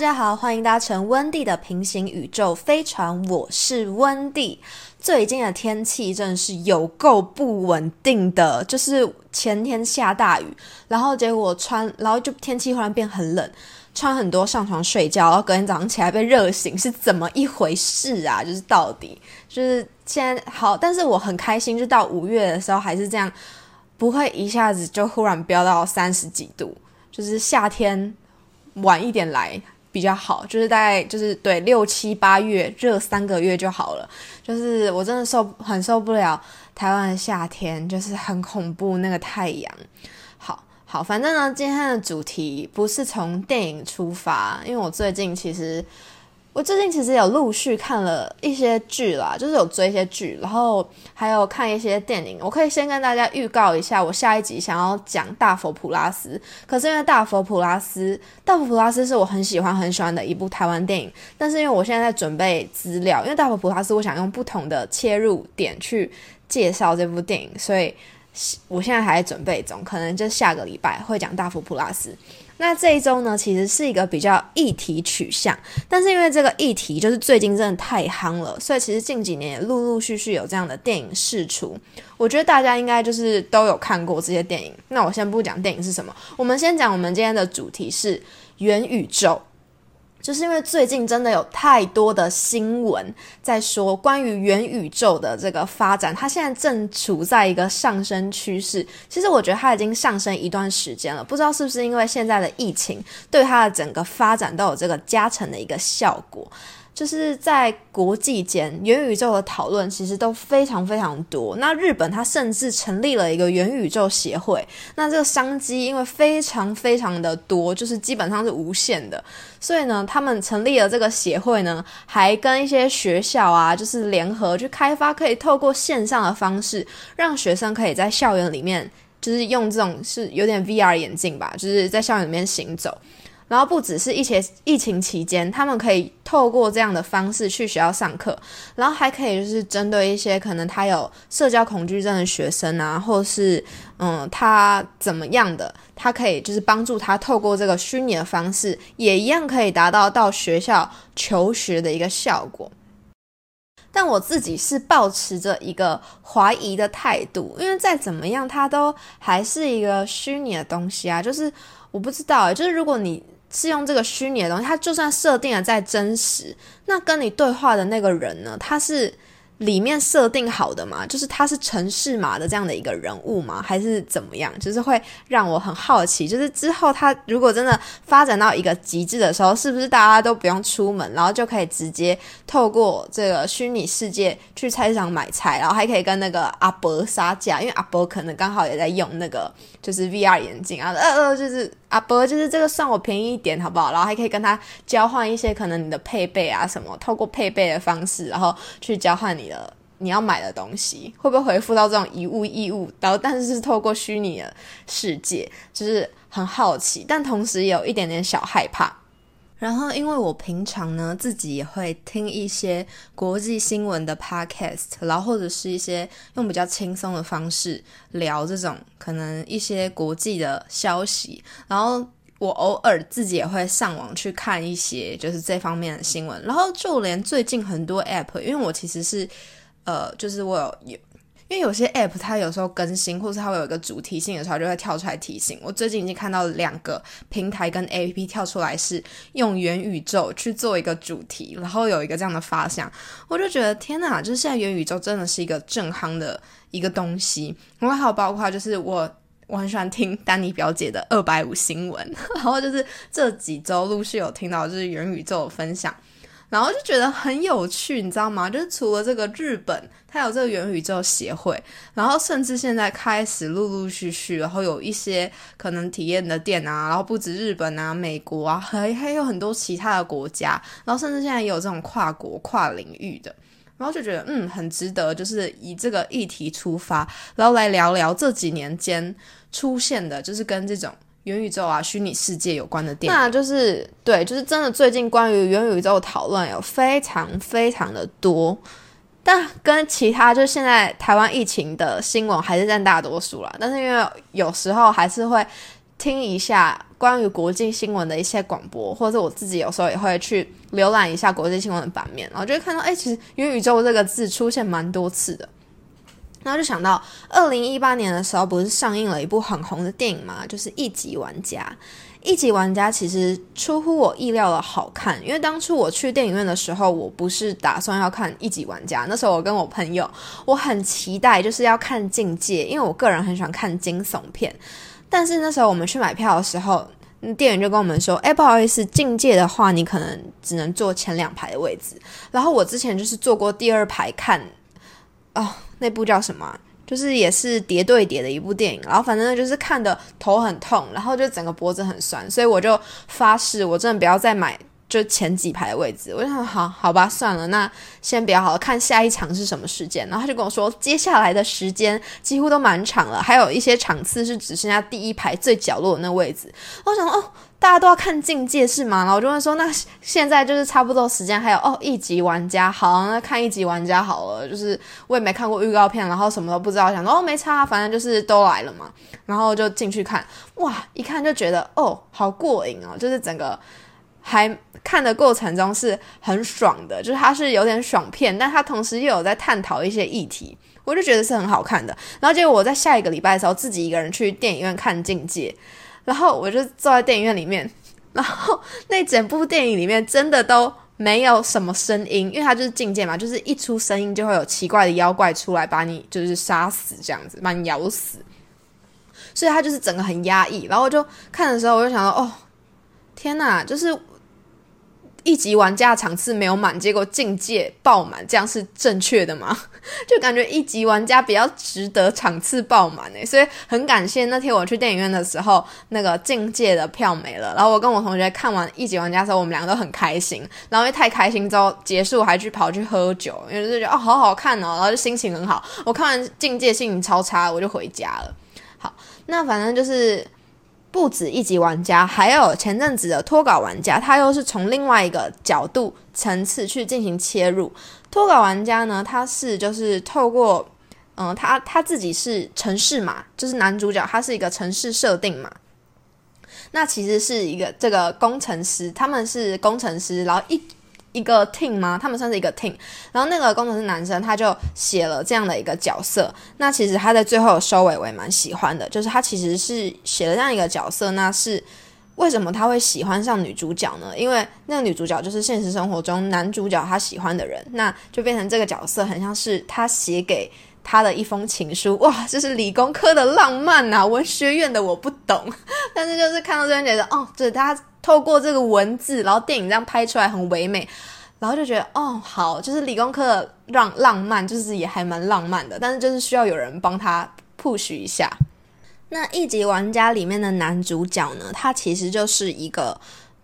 大家好，欢迎搭乘温蒂的平行宇宙飞船，我是温蒂。最近的天气真的是有够不稳定的，就是前天下大雨，然后结果穿，然后就天气忽然变很冷，穿很多上床睡觉，然后隔天早上起来被热醒，是怎么一回事啊？就是到底就是现在好，但是我很开心，就到五月的时候还是这样，不会一下子就忽然飙到三十几度，就是夏天。晚一点来比较好，就是大概就是对六七八月热三个月就好了。就是我真的受很受不了台湾的夏天，就是很恐怖那个太阳。好好，反正呢，今天的主题不是从电影出发，因为我最近其实。我最近其实有陆续看了一些剧啦，就是有追一些剧，然后还有看一些电影。我可以先跟大家预告一下，我下一集想要讲《大佛普拉斯》。可是因为《大佛普拉斯》，《大佛普拉斯》是我很喜欢很喜欢的一部台湾电影，但是因为我现在在准备资料，因为《大佛普拉斯》我想用不同的切入点去介绍这部电影，所以我现在还在准备中，可能就下个礼拜会讲《大佛普拉斯》。那这一周呢，其实是一个比较议题取向，但是因为这个议题就是最近真的太夯了，所以其实近几年也陆陆续续有这样的电影试出。我觉得大家应该就是都有看过这些电影。那我先不讲电影是什么，我们先讲我们今天的主题是元宇宙。就是因为最近真的有太多的新闻在说关于元宇宙的这个发展，它现在正处在一个上升趋势。其实我觉得它已经上升一段时间了，不知道是不是因为现在的疫情对它的整个发展都有这个加成的一个效果。就是在国际间，元宇宙的讨论其实都非常非常多。那日本它甚至成立了一个元宇宙协会。那这个商机因为非常非常的多，就是基本上是无限的。所以呢，他们成立了这个协会呢，还跟一些学校啊，就是联合去开发，可以透过线上的方式，让学生可以在校园里面，就是用这种是有点 VR 眼镜吧，就是在校园里面行走。然后不只是一些疫情期间，他们可以透过这样的方式去学校上课，然后还可以就是针对一些可能他有社交恐惧症的学生啊，或是嗯他怎么样的，他可以就是帮助他透过这个虚拟的方式，也一样可以达到到学校求学的一个效果。但我自己是保持着一个怀疑的态度，因为再怎么样，它都还是一个虚拟的东西啊，就是我不知道，就是如果你。是用这个虚拟的东西，它就算设定了再真实，那跟你对话的那个人呢？他是。里面设定好的嘛，就是他是城市码的这样的一个人物吗？还是怎么样？就是会让我很好奇，就是之后他如果真的发展到一个极致的时候，是不是大家都不用出门，然后就可以直接透过这个虚拟世界去菜市场买菜，然后还可以跟那个阿伯杀价，因为阿伯可能刚好也在用那个就是 VR 眼镜啊，呃呃，就是阿伯就是这个算我便宜一点好不好？然后还可以跟他交换一些可能你的配备啊什么，透过配备的方式，然后去交换你。的你要买的东西会不会回复到这种一物一物？然后但是是透过虚拟的世界，就是很好奇，但同时有一点点小害怕。然后因为我平常呢自己也会听一些国际新闻的 podcast，然后或者是一些用比较轻松的方式聊这种可能一些国际的消息，然后。我偶尔自己也会上网去看一些就是这方面的新闻，然后就连最近很多 app，因为我其实是呃，就是我有，因为有些 app 它有时候更新，或是它会有一个主题性的时候，就会跳出来提醒。我最近已经看到两个平台跟 app 跳出来是用元宇宙去做一个主题，然后有一个这样的发想，我就觉得天哪，就是现在元宇宙真的是一个正夯的一个东西。然后还有包括就是我。我很喜欢听丹尼表姐的二百五新闻，然后就是这几周陆续有听到就是元宇宙的分享，然后就觉得很有趣，你知道吗？就是除了这个日本，它有这个元宇宙协会，然后甚至现在开始陆陆续续，然后有一些可能体验的店啊，然后不止日本啊、美国啊，还还有很多其他的国家，然后甚至现在也有这种跨国跨领域的。然后就觉得嗯很值得，就是以这个议题出发，然后来聊聊这几年间出现的，就是跟这种元宇宙啊、虚拟世界有关的电影。那就是对，就是真的最近关于元宇宙讨论有非常非常的多，但跟其他就现在台湾疫情的新闻还是占大多数啦。但是因为有时候还是会听一下关于国际新闻的一些广播，或者我自己有时候也会去浏览一下国际新闻的版面，然后就会看到，哎，其实元宇宙这个字出现蛮多次的。然后就想到，二零一八年的时候，不是上映了一部很红的电影吗？就是《一级玩家》。《一级玩家》其实出乎我意料的好看，因为当初我去电影院的时候，我不是打算要看《一级玩家》，那时候我跟我朋友，我很期待就是要看《境界》，因为我个人很喜欢看惊悚片。但是那时候我们去买票的时候，店员就跟我们说：“哎，不好意思，《境界》的话，你可能只能坐前两排的位置。”然后我之前就是坐过第二排看，哦，那部叫什么？就是也是叠对叠的一部电影，然后反正就是看的头很痛，然后就整个脖子很酸，所以我就发誓，我真的不要再买就前几排的位置。我就想，好好吧，算了，那先比较好看下一场是什么时间。然后他就跟我说，接下来的时间几乎都满场了，还有一些场次是只剩下第一排最角落的那位置。我想，哦。大家都要看境界是吗？然后我就问说，那现在就是差不多时间，还有哦一级玩家，好，那看一级玩家好了。就是我也没看过预告片，然后什么都不知道，想说哦没差，反正就是都来了嘛。然后就进去看，哇，一看就觉得哦好过瘾哦，就是整个还看的过程中是很爽的，就是它是有点爽片，但它同时又有在探讨一些议题，我就觉得是很好看的。然后结果我在下一个礼拜的时候，自己一个人去电影院看境界。然后我就坐在电影院里面，然后那整部电影里面真的都没有什么声音，因为它就是境界嘛，就是一出声音就会有奇怪的妖怪出来把你就是杀死这样子，把你咬死，所以它就是整个很压抑。然后我就看的时候，我就想到，哦，天哪，就是。一级玩家场次没有满，结果境界爆满，这样是正确的吗？就感觉一级玩家比较值得场次爆满诶，所以很感谢那天我去电影院的时候，那个境界的票没了。然后我跟我同学看完一级玩家的时候，我们两个都很开心。然后因为太开心之后，结束还去跑去喝酒，因为就觉得哦好好看哦，然后就心情很好。我看完境界心情超差，我就回家了。好，那反正就是。不止一级玩家，还有前阵子的脱稿玩家，他又是从另外一个角度层次去进行切入。脱稿玩家呢，他是就是透过，嗯，他他自己是城市嘛，就是男主角，他是一个城市设定嘛。那其实是一个这个工程师，他们是工程师，然后一。一个 team 吗？他们算是一个 team，然后那个工程师男生他就写了这样的一个角色。那其实他在最后收尾我也蛮喜欢的，就是他其实是写了这样一个角色。那是为什么他会喜欢上女主角呢？因为那个女主角就是现实生活中男主角他喜欢的人，那就变成这个角色很像是他写给他的一封情书。哇，这是理工科的浪漫呐，文学院的我不懂，但是就是看到这边觉得哦，这他。透过这个文字，然后电影这样拍出来很唯美，然后就觉得哦，好，就是理工科让浪漫，就是也还蛮浪漫的，但是就是需要有人帮他 push 一下。那一级玩家里面的男主角呢，他其实就是一个。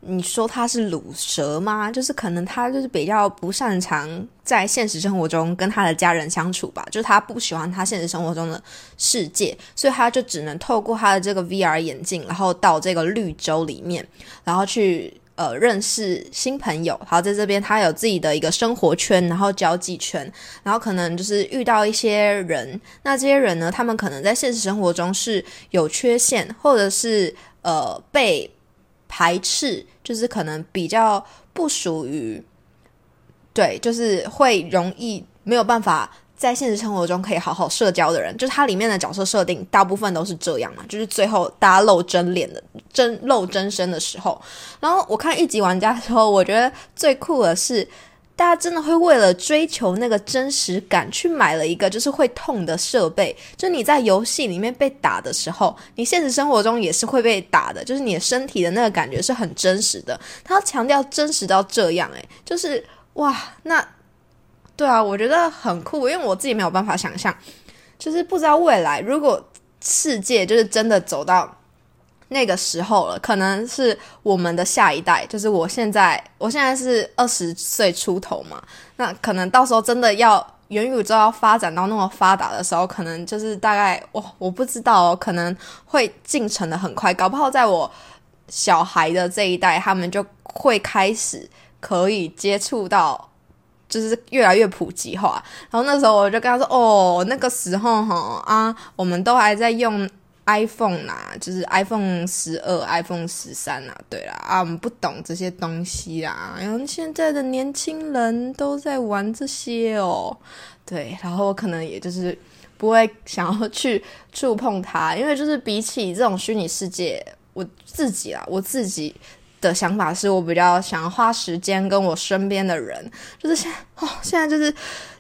你说他是卤蛇吗？就是可能他就是比较不擅长在现实生活中跟他的家人相处吧，就是他不喜欢他现实生活中的世界，所以他就只能透过他的这个 VR 眼镜，然后到这个绿洲里面，然后去呃认识新朋友。好，在这边他有自己的一个生活圈，然后交际圈，然后可能就是遇到一些人，那这些人呢，他们可能在现实生活中是有缺陷，或者是呃被。排斥就是可能比较不属于，对，就是会容易没有办法在现实生活中可以好好社交的人，就是它里面的角色设定大部分都是这样嘛，就是最后大家露真脸的真露真身的时候，然后我看一集玩家的时候，我觉得最酷的是。大家真的会为了追求那个真实感，去买了一个就是会痛的设备。就你在游戏里面被打的时候，你现实生活中也是会被打的，就是你的身体的那个感觉是很真实的。他要强调真实到这样，诶，就是哇，那对啊，我觉得很酷，因为我自己没有办法想象，就是不知道未来如果世界就是真的走到。那个时候了，可能是我们的下一代，就是我现在，我现在是二十岁出头嘛，那可能到时候真的要元宇宙要发展到那么发达的时候，可能就是大概我我不知道，可能会进程的很快，搞不好在我小孩的这一代，他们就会开始可以接触到，就是越来越普及化。然后那时候我就跟他说：“哦，那个时候哈啊，我们都还在用。” iPhone 啦，就是 iPhone 十二、iPhone 十三啊，对啦，啊，我们不懂这些东西啦。然后现在的年轻人都在玩这些哦，对，然后我可能也就是不会想要去触碰它，因为就是比起这种虚拟世界，我自己啊，我自己。的想法是我比较想要花时间跟我身边的人，就是现哦，现在就是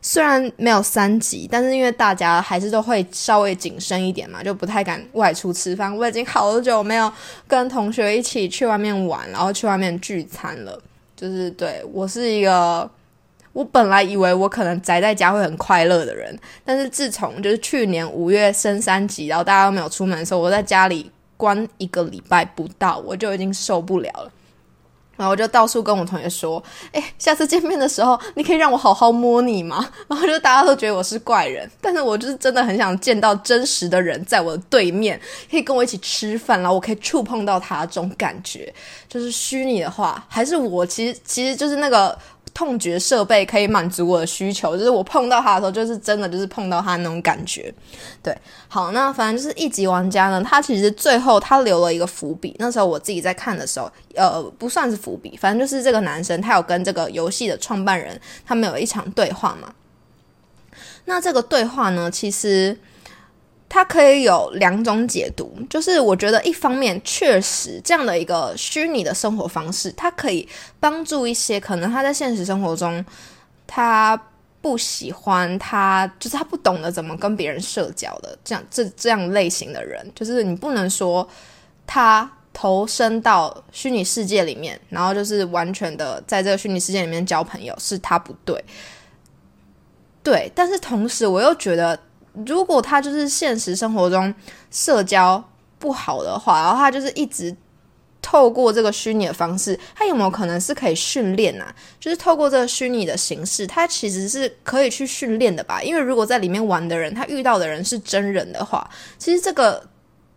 虽然没有三级，但是因为大家还是都会稍微谨慎一点嘛，就不太敢外出吃饭。我已经好久没有跟同学一起去外面玩，然后去外面聚餐了。就是对我是一个，我本来以为我可能宅在家会很快乐的人，但是自从就是去年五月升三级，然后大家都没有出门的时候，我在家里。关一个礼拜不到，我就已经受不了了。然后我就到处跟我同学说：“哎，下次见面的时候，你可以让我好好摸你吗？” 然后就大家都觉得我是怪人，但是我就是真的很想见到真实的人在我的对面，可以跟我一起吃饭，然后我可以触碰到他这种感觉。就是虚拟的话，还是我其实其实就是那个。痛觉设备可以满足我的需求，就是我碰到它的时候，就是真的就是碰到它那种感觉。对，好，那反正就是一级玩家呢，他其实最后他留了一个伏笔。那时候我自己在看的时候，呃，不算是伏笔，反正就是这个男生他有跟这个游戏的创办人他们有一场对话嘛。那这个对话呢，其实。它可以有两种解读，就是我觉得一方面确实这样的一个虚拟的生活方式，它可以帮助一些可能他在现实生活中他不喜欢他，就是他不懂得怎么跟别人社交的这样这这样类型的人，就是你不能说他投身到虚拟世界里面，然后就是完全的在这个虚拟世界里面交朋友是他不对，对，但是同时我又觉得。如果他就是现实生活中社交不好的话，然后他就是一直透过这个虚拟的方式，他有没有可能是可以训练啊？就是透过这个虚拟的形式，他其实是可以去训练的吧？因为如果在里面玩的人，他遇到的人是真人的话，其实这个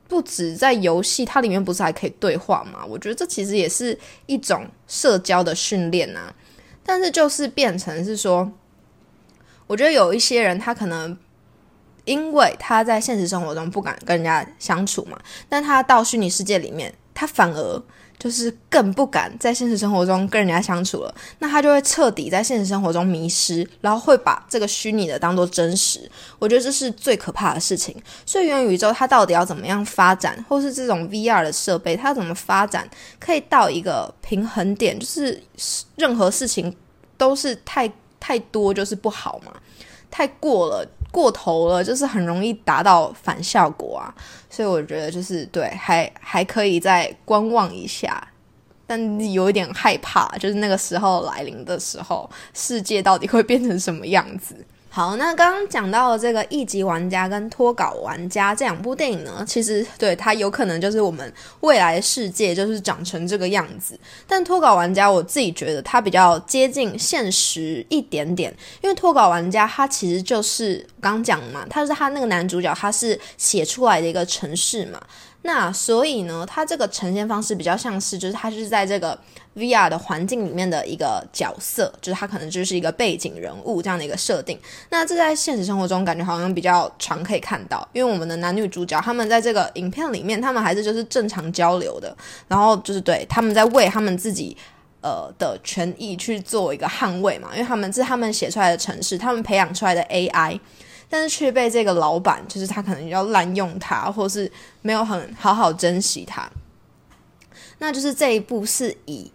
不止在游戏，它里面不是还可以对话吗？我觉得这其实也是一种社交的训练啊。但是就是变成是说，我觉得有一些人他可能。因为他在现实生活中不敢跟人家相处嘛，但他到虚拟世界里面，他反而就是更不敢在现实生活中跟人家相处了。那他就会彻底在现实生活中迷失，然后会把这个虚拟的当做真实。我觉得这是最可怕的事情。所以元宇宙它到底要怎么样发展，或是这种 VR 的设备它怎么发展，可以到一个平衡点，就是任何事情都是太太多就是不好嘛，太过了。过头了，就是很容易达到反效果啊，所以我觉得就是对，还还可以再观望一下，但有一点害怕，就是那个时候来临的时候，世界到底会变成什么样子。好，那刚刚讲到的这个一级玩家跟脱稿玩家这两部电影呢，其实对它有可能就是我们未来世界就是长成这个样子。但脱稿玩家，我自己觉得它比较接近现实一点点，因为脱稿玩家他其实就是刚讲嘛，他是他那个男主角，他是写出来的一个城市嘛。那所以呢，它这个呈现方式比较像是，就是它是在这个 VR 的环境里面的一个角色，就是它可能就是一个背景人物这样的一个设定。那这在现实生活中感觉好像比较常可以看到，因为我们的男女主角他们在这个影片里面，他们还是就是正常交流的，然后就是对他们在为他们自己呃的权益去做一个捍卫嘛，因为他们是他们写出来的城市，他们培养出来的 AI。但是却被这个老板，就是他可能要滥用它，或是没有很好好珍惜它。那就是这一部是以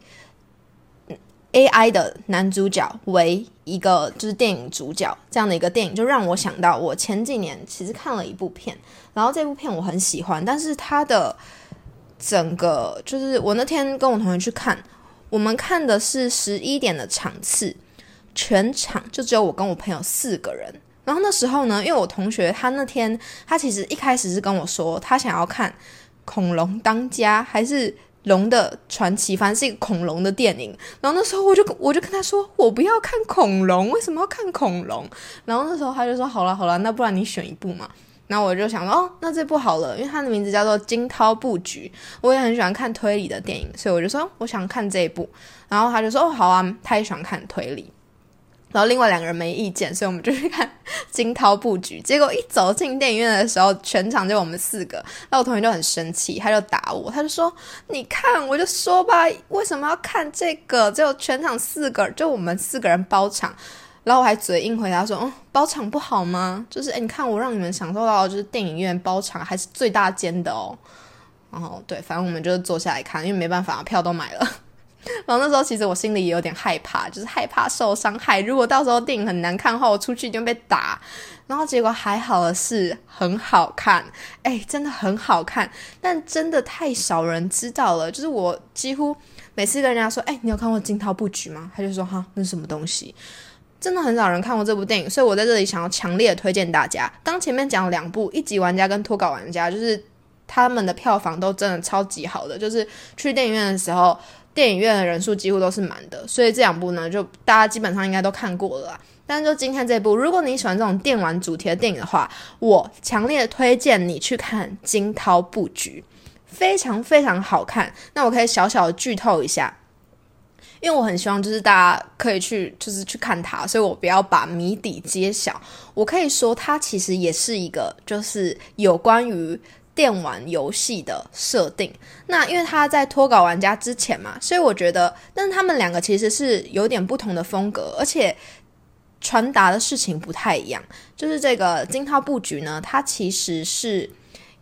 AI 的男主角为一个就是电影主角这样的一个电影，就让我想到我前几年其实看了一部片，然后这部片我很喜欢，但是它的整个就是我那天跟我同学去看，我们看的是十一点的场次，全场就只有我跟我朋友四个人。然后那时候呢，因为我同学他那天他其实一开始是跟我说，他想要看《恐龙当家》还是《龙的传奇》，反正是一个恐龙的电影。然后那时候我就我就跟他说，我不要看恐龙，为什么要看恐龙？然后那时候他就说，好了好了，那不然你选一部嘛。然后我就想说，哦，那这部好了，因为它的名字叫做《惊涛布局》，我也很喜欢看推理的电影，所以我就说我想看这一部。然后他就说，哦，好啊，他也喜欢看推理。然后另外两个人没意见，所以我们就去看 惊涛布局。结果一走进电影院的时候，全场就我们四个，那我同学就很生气，他就打我，他就说：“你看，我就说吧，为什么要看这个？就全场四个，就我们四个人包场。”然后我还嘴硬回答说：“嗯，包场不好吗？就是哎，你看我让你们享受到就是电影院包场还是最大间的哦。”然后对，反正我们就坐下来看，因为没办法，票都买了。然后那时候其实我心里也有点害怕，就是害怕受伤害。如果到时候电影很难看的话，我出去就被打。然后结果还好的是很好看，哎，真的很好看。但真的太少人知道了，就是我几乎每次跟人家说，哎，你有看过《惊涛布局》吗？他就说哈，那是什么东西？真的很少人看过这部电影，所以我在这里想要强烈推荐大家。刚前面讲了两部《一级玩家》跟《脱稿玩家》，就是他们的票房都真的超级好的，就是去电影院的时候。电影院的人数几乎都是满的，所以这两部呢，就大家基本上应该都看过了。但是就今天这部，如果你喜欢这种电玩主题的电影的话，我强烈推荐你去看《惊涛布局》，非常非常好看。那我可以小小的剧透一下，因为我很希望就是大家可以去就是去看它，所以我不要把谜底揭晓。我可以说，它其实也是一个就是有关于。电玩游戏的设定，那因为他在脱稿玩家之前嘛，所以我觉得，但是他们两个其实是有点不同的风格，而且传达的事情不太一样。就是这个惊涛布局呢，它其实是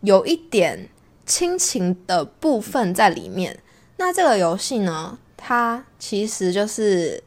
有一点亲情的部分在里面。那这个游戏呢，它其实就是。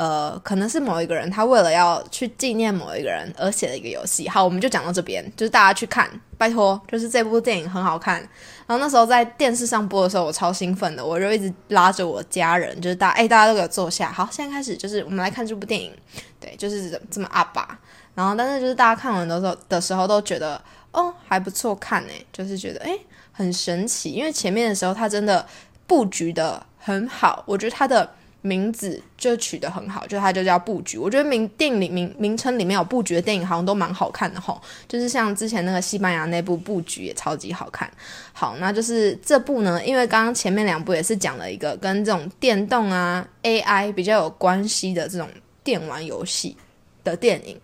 呃，可能是某一个人，他为了要去纪念某一个人而写的一个游戏。好，我们就讲到这边，就是大家去看，拜托，就是这部电影很好看。然后那时候在电视上播的时候，我超兴奋的，我就一直拉着我家人，就是大，哎，大家都给我坐下。好，现在开始，就是我们来看这部电影。对，就是这么阿爸。然后，但是就是大家看完的时候的时候都觉得，哦，还不错看诶，就是觉得，哎，很神奇，因为前面的时候他真的布局的很好，我觉得他的。名字就取得很好，就它就叫布局。我觉得名电影名名称里面有布局的电影好像都蛮好看的吼，就是像之前那个西班牙那部布局也超级好看。好，那就是这部呢，因为刚刚前面两部也是讲了一个跟这种电动啊 AI 比较有关系的这种电玩游戏的电影。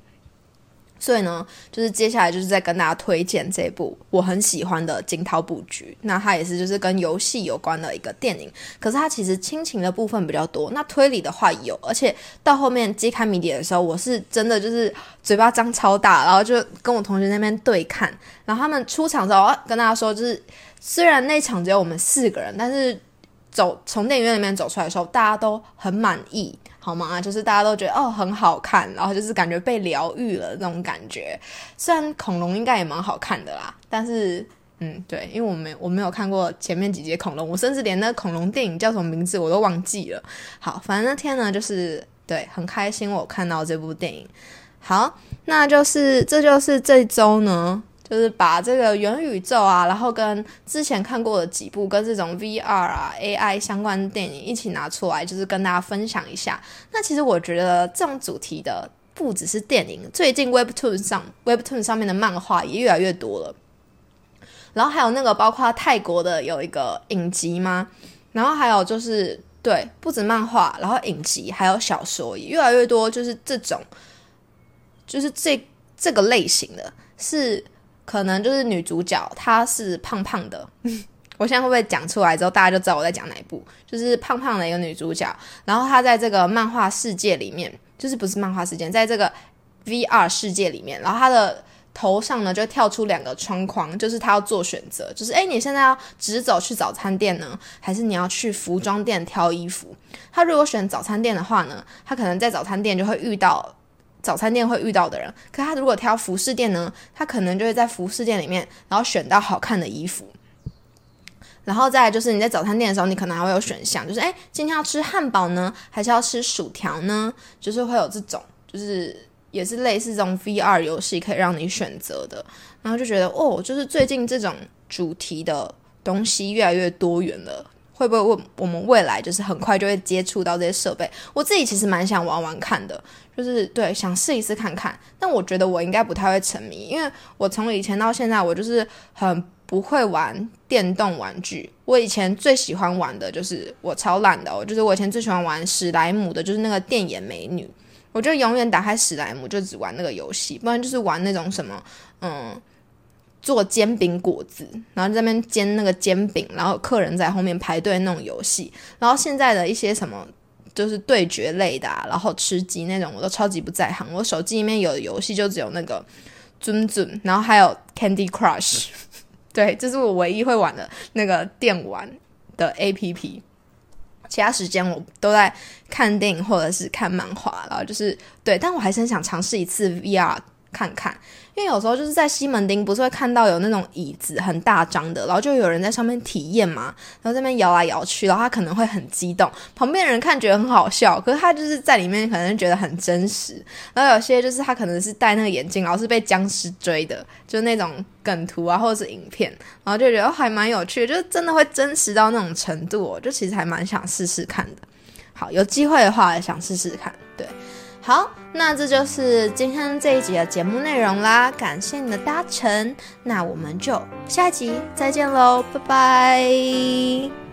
所以呢，就是接下来就是在跟大家推荐这部我很喜欢的《惊涛布局》。那它也是就是跟游戏有关的一个电影，可是它其实亲情的部分比较多。那推理的话有，而且到后面揭开谜底的时候，我是真的就是嘴巴张超大，然后就跟我同学那边对看。然后他们出场之后，跟大家说，就是虽然那场只有我们四个人，但是走从电影院里面走出来的时候，大家都很满意。好吗？就是大家都觉得哦很好看，然后就是感觉被疗愈了那种感觉。虽然恐龙应该也蛮好看的啦，但是嗯对，因为我没我没有看过前面几节恐龙，我甚至连那恐龙电影叫什么名字我都忘记了。好，反正那天呢就是对很开心我看到这部电影。好，那就是这就是这周呢。就是把这个元宇宙啊，然后跟之前看过的几部跟这种 VR 啊 AI 相关的电影一起拿出来，就是跟大家分享一下。那其实我觉得这种主题的不只是电影，最近 Webtoon 上 Webtoon 上面的漫画也越来越多了。然后还有那个包括泰国的有一个影集吗？然后还有就是对，不止漫画，然后影集还有小说也越来越多，就是这种，就是这这个类型的是。可能就是女主角，她是胖胖的。我现在会不会讲出来之后，大家就知道我在讲哪一部？就是胖胖的一个女主角，然后她在这个漫画世界里面，就是不是漫画世界，在这个 VR 世界里面，然后她的头上呢就跳出两个窗框，就是她要做选择，就是诶，你现在要直走去早餐店呢，还是你要去服装店挑衣服？她如果选早餐店的话呢，她可能在早餐店就会遇到。早餐店会遇到的人，可他如果挑服饰店呢，他可能就会在服饰店里面，然后选到好看的衣服。然后再就是你在早餐店的时候，你可能还会有选项，就是哎，今天要吃汉堡呢，还是要吃薯条呢？就是会有这种，就是也是类似这种 VR 游戏可以让你选择的。然后就觉得哦，就是最近这种主题的东西越来越多元了。会不会问我们未来就是很快就会接触到这些设备？我自己其实蛮想玩玩看的，就是对想试一试看看。但我觉得我应该不太会沉迷，因为我从以前到现在，我就是很不会玩电动玩具。我以前最喜欢玩的就是我超懒的，我就是我以前最喜欢玩史莱姆的，就是那个电眼美女。我就永远打开史莱姆就只玩那个游戏，不然就是玩那种什么，嗯，做煎饼果子，然后在那边煎那个煎饼，然后客人在后面排队那种游戏。然后现在的一些什么就是对决类的，然后吃鸡那种，我都超级不在行。我手机里面有的游戏就只有那个尊尊，然后还有 Candy Crush，对，这是我唯一会玩的那个电玩的 A P P。其他时间我都在看电影或者是看漫画，然后就是对，但我还是很想尝试一次 VR 看看，因为有时候就是在西门町不是会看到有那种椅子很大张的，然后就有人在上面体验嘛，然后这边摇来摇去，然后他可能会很激动，旁边人看觉得很好笑，可是他就是在里面可能觉得很真实，然后有些就是他可能是戴那个眼镜，然后是被僵尸追的，就那种。梗图啊，或者是影片，然后就觉得还蛮有趣，就真的会真实到那种程度，我就其实还蛮想试试看的。好，有机会的话想试试看。对，好，那这就是今天这一集的节目内容啦，感谢你的搭乘，那我们就下一集再见喽，拜拜。